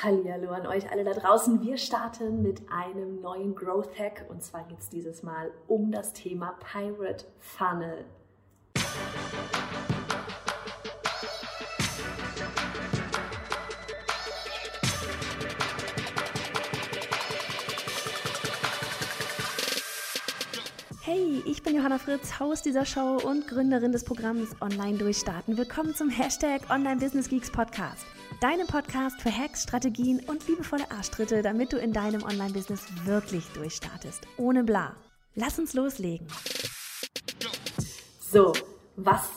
Hallo an euch alle da draußen. Wir starten mit einem neuen Growth Hack und zwar geht es dieses Mal um das Thema Pirate Funnel. Hey, ich bin Johanna Fritz, Haus dieser Show und Gründerin des Programms Online Durchstarten. Willkommen zum Hashtag Online Business Geeks Podcast. Deinem Podcast für Hacks, Strategien und liebevolle Arschtritte, damit du in deinem Online-Business wirklich durchstartest. Ohne bla. Lass uns loslegen. So, was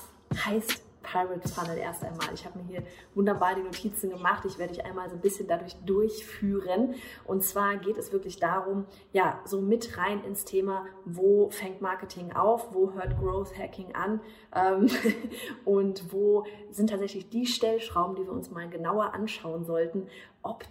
heißt Pirate Funnel erst einmal. Ich habe mir hier wunderbar die Notizen gemacht. Ich werde dich einmal so ein bisschen dadurch durchführen. Und zwar geht es wirklich darum, ja, so mit rein ins Thema, wo fängt Marketing auf, wo hört Growth Hacking an ähm, und wo sind tatsächlich die Stellschrauben, die wir uns mal genauer anschauen sollten, ob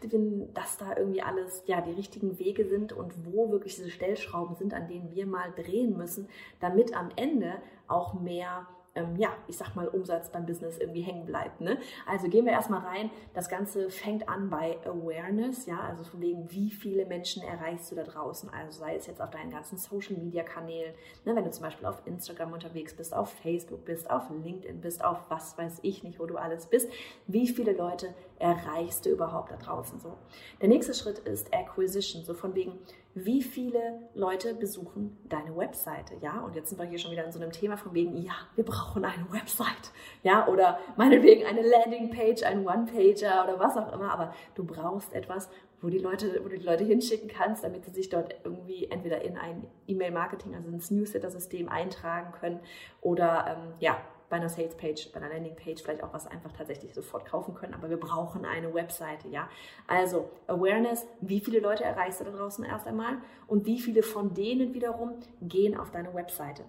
das da irgendwie alles ja die richtigen Wege sind und wo wirklich diese Stellschrauben sind, an denen wir mal drehen müssen, damit am Ende auch mehr ähm, ja, ich sag mal, Umsatz beim Business irgendwie hängen bleibt. Ne? Also gehen wir erstmal rein. Das Ganze fängt an bei Awareness, ja, also von wegen, wie viele Menschen erreichst du da draußen? Also sei es jetzt auf deinen ganzen Social Media Kanälen, ne, wenn du zum Beispiel auf Instagram unterwegs bist, auf Facebook bist, auf LinkedIn bist, auf was weiß ich nicht, wo du alles bist. Wie viele Leute erreichst du überhaupt da draußen so? Der nächste Schritt ist Acquisition, so von wegen, wie viele Leute besuchen deine Webseite, ja? Und jetzt sind wir hier schon wieder in so einem Thema von wegen, ja, wir brauchen eine Website, ja? Oder meinetwegen eine Landingpage, ein One-Pager oder was auch immer, aber du brauchst etwas, wo die Leute, wo du die Leute hinschicken kannst, damit sie sich dort irgendwie entweder in ein E-Mail-Marketing, also ins Newsletter-System eintragen können oder, ähm, ja, bei einer Sales-Page, bei einer Landing-Page vielleicht auch was einfach tatsächlich sofort kaufen können, aber wir brauchen eine Webseite, ja. Also Awareness, wie viele Leute erreichst du da draußen erst einmal und wie viele von denen wiederum gehen auf deine Webseite.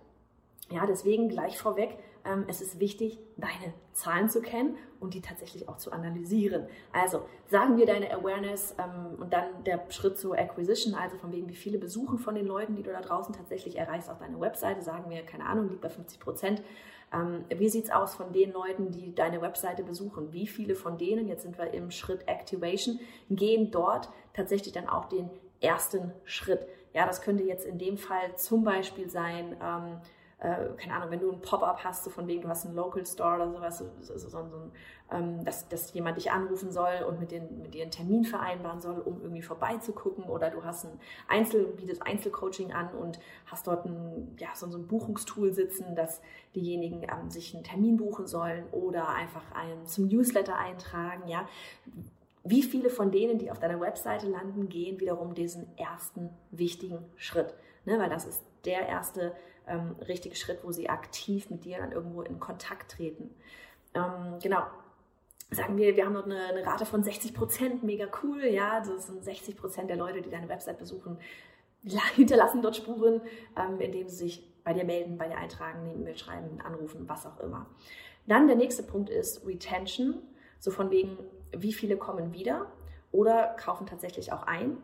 Ja, deswegen gleich vorweg, ähm, es ist wichtig, deine Zahlen zu kennen und die tatsächlich auch zu analysieren. Also sagen wir deine Awareness ähm, und dann der Schritt zur Acquisition, also von wegen, wie viele besuchen von den Leuten, die du da draußen tatsächlich erreichst auf deine Webseite, sagen wir, keine Ahnung, liegt bei 50 Prozent. Ähm, wie sieht es aus von den Leuten, die deine Webseite besuchen? Wie viele von denen, jetzt sind wir im Schritt Activation, gehen dort tatsächlich dann auch den ersten Schritt? Ja, das könnte jetzt in dem Fall zum Beispiel sein, ähm, äh, keine Ahnung, wenn du ein Pop-up hast, so von wegen, du hast einen Local Store oder sowas, so, so, so, so ein, ähm, dass, dass jemand dich anrufen soll und mit, den, mit dir einen Termin vereinbaren soll, um irgendwie vorbeizugucken oder du hast ein Einzel, bietest Einzelcoaching an und hast dort ein, ja, so, so ein Buchungstool sitzen, dass diejenigen ähm, sich einen Termin buchen sollen oder einfach einen zum Newsletter eintragen, ja. Wie viele von denen, die auf deiner Webseite landen, gehen wiederum diesen ersten wichtigen Schritt? Ne, weil das ist der erste ähm, richtige Schritt, wo sie aktiv mit dir dann irgendwo in Kontakt treten. Ähm, genau. Sagen wir, wir haben dort eine, eine, Rate von 60 Prozent, mega cool, ja, das sind 60 Prozent der Leute, die deine Website besuchen, hinterlassen dort Spuren, ähm, indem sie sich bei dir melden, bei dir eintragen, eine E-Mail schreiben, anrufen, was auch immer. Dann der nächste Punkt ist Retention, so von wegen, wie viele kommen wieder oder kaufen tatsächlich auch ein.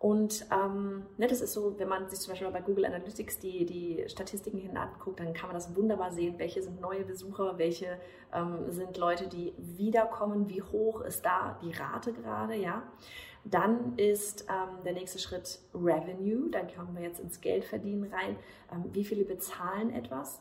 Und ähm, ne, das ist so, wenn man sich zum Beispiel bei Google Analytics die, die Statistiken hin anguckt, dann kann man das wunderbar sehen, welche sind neue Besucher, welche ähm, sind Leute, die wiederkommen, wie hoch ist da die Rate gerade, ja. Dann ist ähm, der nächste Schritt Revenue, da kommen wir jetzt ins Geldverdienen rein. Ähm, wie viele bezahlen etwas?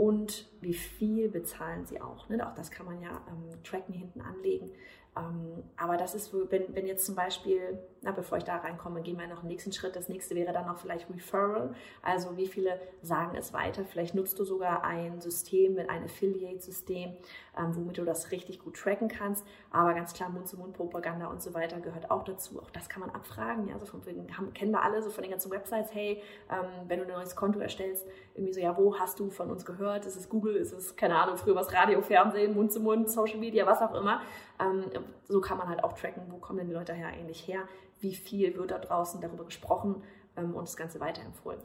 und wie viel bezahlen sie auch. Ne? Auch das kann man ja ähm, tracken, hinten anlegen. Ähm, aber das ist, wenn, wenn jetzt zum Beispiel, na, bevor ich da reinkomme, gehen wir noch einen nächsten Schritt. Das nächste wäre dann noch vielleicht Referral. Also wie viele sagen es weiter? Vielleicht nutzt du sogar ein System mit einem Affiliate-System, ähm, womit du das richtig gut tracken kannst. Aber ganz klar, Mund-zu-Mund-Propaganda und so weiter gehört auch dazu. Auch das kann man abfragen. Ja, also von, haben, kennen wir alle so von den ganzen Websites, hey, ähm, wenn du ein neues Konto erstellst, irgendwie so, ja, wo hast du von uns gehört? Ist es Google? Ist es, keine Ahnung, früher was Radio, Fernsehen, Mund-zu-Mund, -Mund, Social Media, was auch immer. Ähm, so kann man halt auch tracken, wo kommen denn die Leute her eigentlich her? Wie viel wird da draußen darüber gesprochen ähm, und das Ganze weiterempfohlen?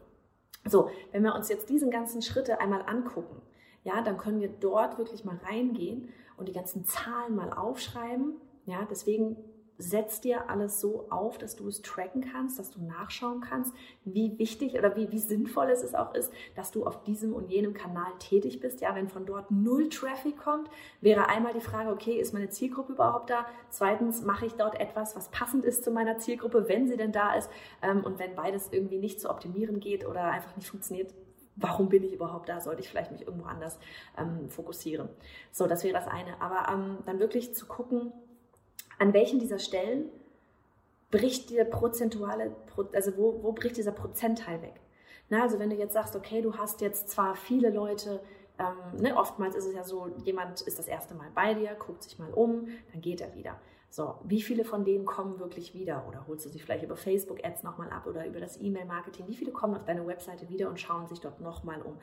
So, wenn wir uns jetzt diesen ganzen Schritte einmal angucken, ja, dann können wir dort wirklich mal reingehen und die ganzen Zahlen mal aufschreiben. Ja, deswegen setz dir alles so auf, dass du es tracken kannst, dass du nachschauen kannst, wie wichtig oder wie, wie sinnvoll es auch ist, dass du auf diesem und jenem Kanal tätig bist. Ja, wenn von dort null Traffic kommt, wäre einmal die Frage, okay, ist meine Zielgruppe überhaupt da? Zweitens, mache ich dort etwas, was passend ist zu meiner Zielgruppe, wenn sie denn da ist? Ähm, und wenn beides irgendwie nicht zu optimieren geht oder einfach nicht funktioniert, warum bin ich überhaupt da? Sollte ich vielleicht mich irgendwo anders ähm, fokussieren? So, das wäre das eine. Aber ähm, dann wirklich zu gucken, an welchen dieser Stellen bricht der prozentuale, also wo, wo bricht dieser Prozentteil weg? Na, also wenn du jetzt sagst, okay, du hast jetzt zwar viele Leute, ähm, ne, oftmals ist es ja so, jemand ist das erste Mal bei dir, guckt sich mal um, dann geht er wieder. So, wie viele von denen kommen wirklich wieder? Oder holst du sie vielleicht über Facebook-Ads nochmal ab oder über das E-Mail-Marketing? Wie viele kommen auf deine Webseite wieder und schauen sich dort nochmal um?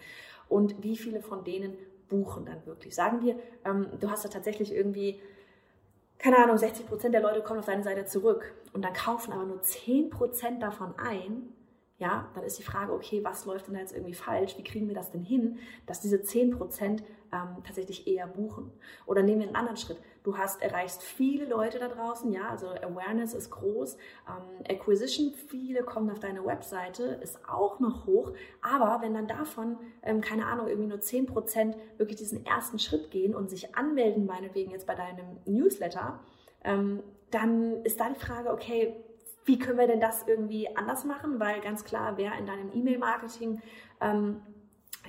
Und wie viele von denen buchen dann wirklich? Sagen wir, ähm, du hast da tatsächlich irgendwie keine Ahnung, 60 Prozent der Leute kommen auf deine Seite zurück. Und dann kaufen aber nur 10 Prozent davon ein, ja, dann ist die Frage, okay, was läuft denn da jetzt irgendwie falsch? Wie kriegen wir das denn hin, dass diese 10 Prozent ähm, tatsächlich eher buchen? Oder nehmen wir einen anderen Schritt. Du hast, erreichst viele Leute da draußen, ja, also Awareness ist groß, ähm, Acquisition, viele kommen auf deine Webseite, ist auch noch hoch, aber wenn dann davon, ähm, keine Ahnung, irgendwie nur 10% wirklich diesen ersten Schritt gehen und sich anmelden, meinetwegen jetzt bei deinem Newsletter, ähm, dann ist da die Frage, okay, wie können wir denn das irgendwie anders machen? Weil ganz klar, wer in deinem E-Mail-Marketing ähm,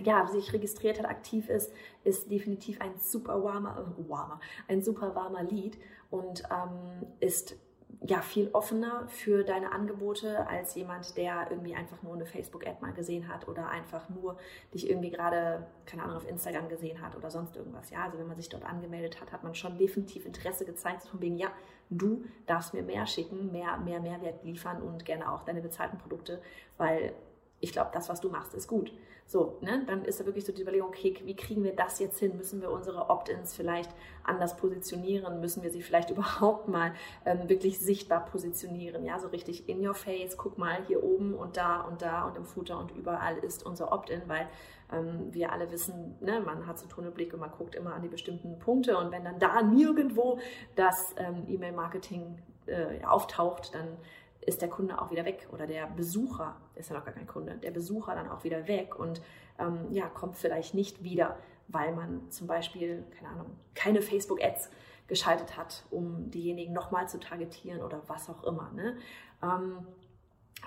ja, sich registriert hat, aktiv ist, ist definitiv ein super warmer, warmer ein super warmer Lied und ähm, ist ja viel offener für deine Angebote als jemand, der irgendwie einfach nur eine Facebook-Ad mal gesehen hat oder einfach nur dich irgendwie gerade, keine Ahnung, auf Instagram gesehen hat oder sonst irgendwas. Ja, also wenn man sich dort angemeldet hat, hat man schon definitiv Interesse gezeigt, von wegen, ja, du darfst mir mehr schicken, mehr, mehr Mehrwert liefern und gerne auch deine bezahlten Produkte, weil ich glaube, das, was du machst, ist gut. So, ne? dann ist da wirklich so die Überlegung, okay, wie kriegen wir das jetzt hin? Müssen wir unsere Opt-ins vielleicht anders positionieren? Müssen wir sie vielleicht überhaupt mal ähm, wirklich sichtbar positionieren? Ja, so richtig in your face, guck mal hier oben und da und da und im Footer und überall ist unser Opt-in, weil ähm, wir alle wissen, ne, man hat so Tunnelblick und man guckt immer an die bestimmten Punkte und wenn dann da nirgendwo das ähm, E-Mail-Marketing äh, auftaucht, dann ist der Kunde auch wieder weg oder der Besucher, ist ja noch gar kein Kunde, der Besucher dann auch wieder weg und ähm, ja, kommt vielleicht nicht wieder, weil man zum Beispiel, keine Ahnung, keine Facebook-Ads geschaltet hat, um diejenigen nochmal zu targetieren oder was auch immer. Ne? Ähm,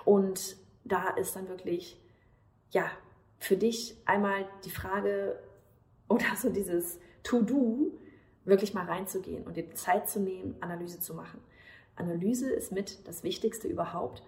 und da ist dann wirklich, ja, für dich einmal die Frage oder so dieses To-Do, wirklich mal reinzugehen und dir Zeit zu nehmen, Analyse zu machen. Analyse ist mit das Wichtigste überhaupt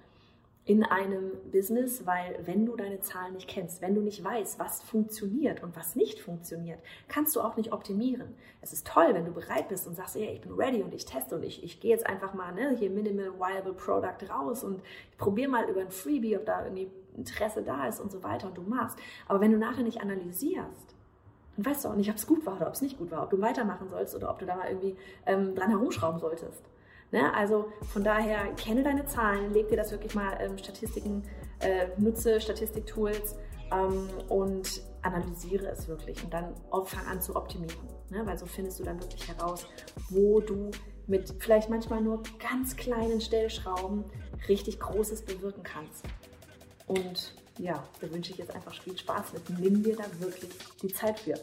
in einem Business, weil wenn du deine Zahlen nicht kennst, wenn du nicht weißt, was funktioniert und was nicht funktioniert, kannst du auch nicht optimieren. Es ist toll, wenn du bereit bist und sagst, hey, ich bin ready und ich teste und ich, ich gehe jetzt einfach mal ne, hier Minimal Viable Product raus und ich probiere mal über ein Freebie, ob da irgendwie Interesse da ist und so weiter und du machst. Aber wenn du nachher nicht analysierst, dann weißt du auch nicht, ob es gut war oder ob es nicht gut war, ob du weitermachen sollst oder ob du da mal irgendwie ähm, dran herumschrauben solltest. Ne? Also von daher kenne deine Zahlen, leg dir das wirklich mal ähm, Statistiken, äh, nutze Statistiktools ähm, und analysiere es wirklich und dann fang an zu optimieren. Ne? Weil so findest du dann wirklich heraus, wo du mit vielleicht manchmal nur ganz kleinen Stellschrauben richtig Großes bewirken kannst. Und ja, da wünsche ich jetzt einfach viel Spaß mit. Nimm dir da wirklich die Zeit für.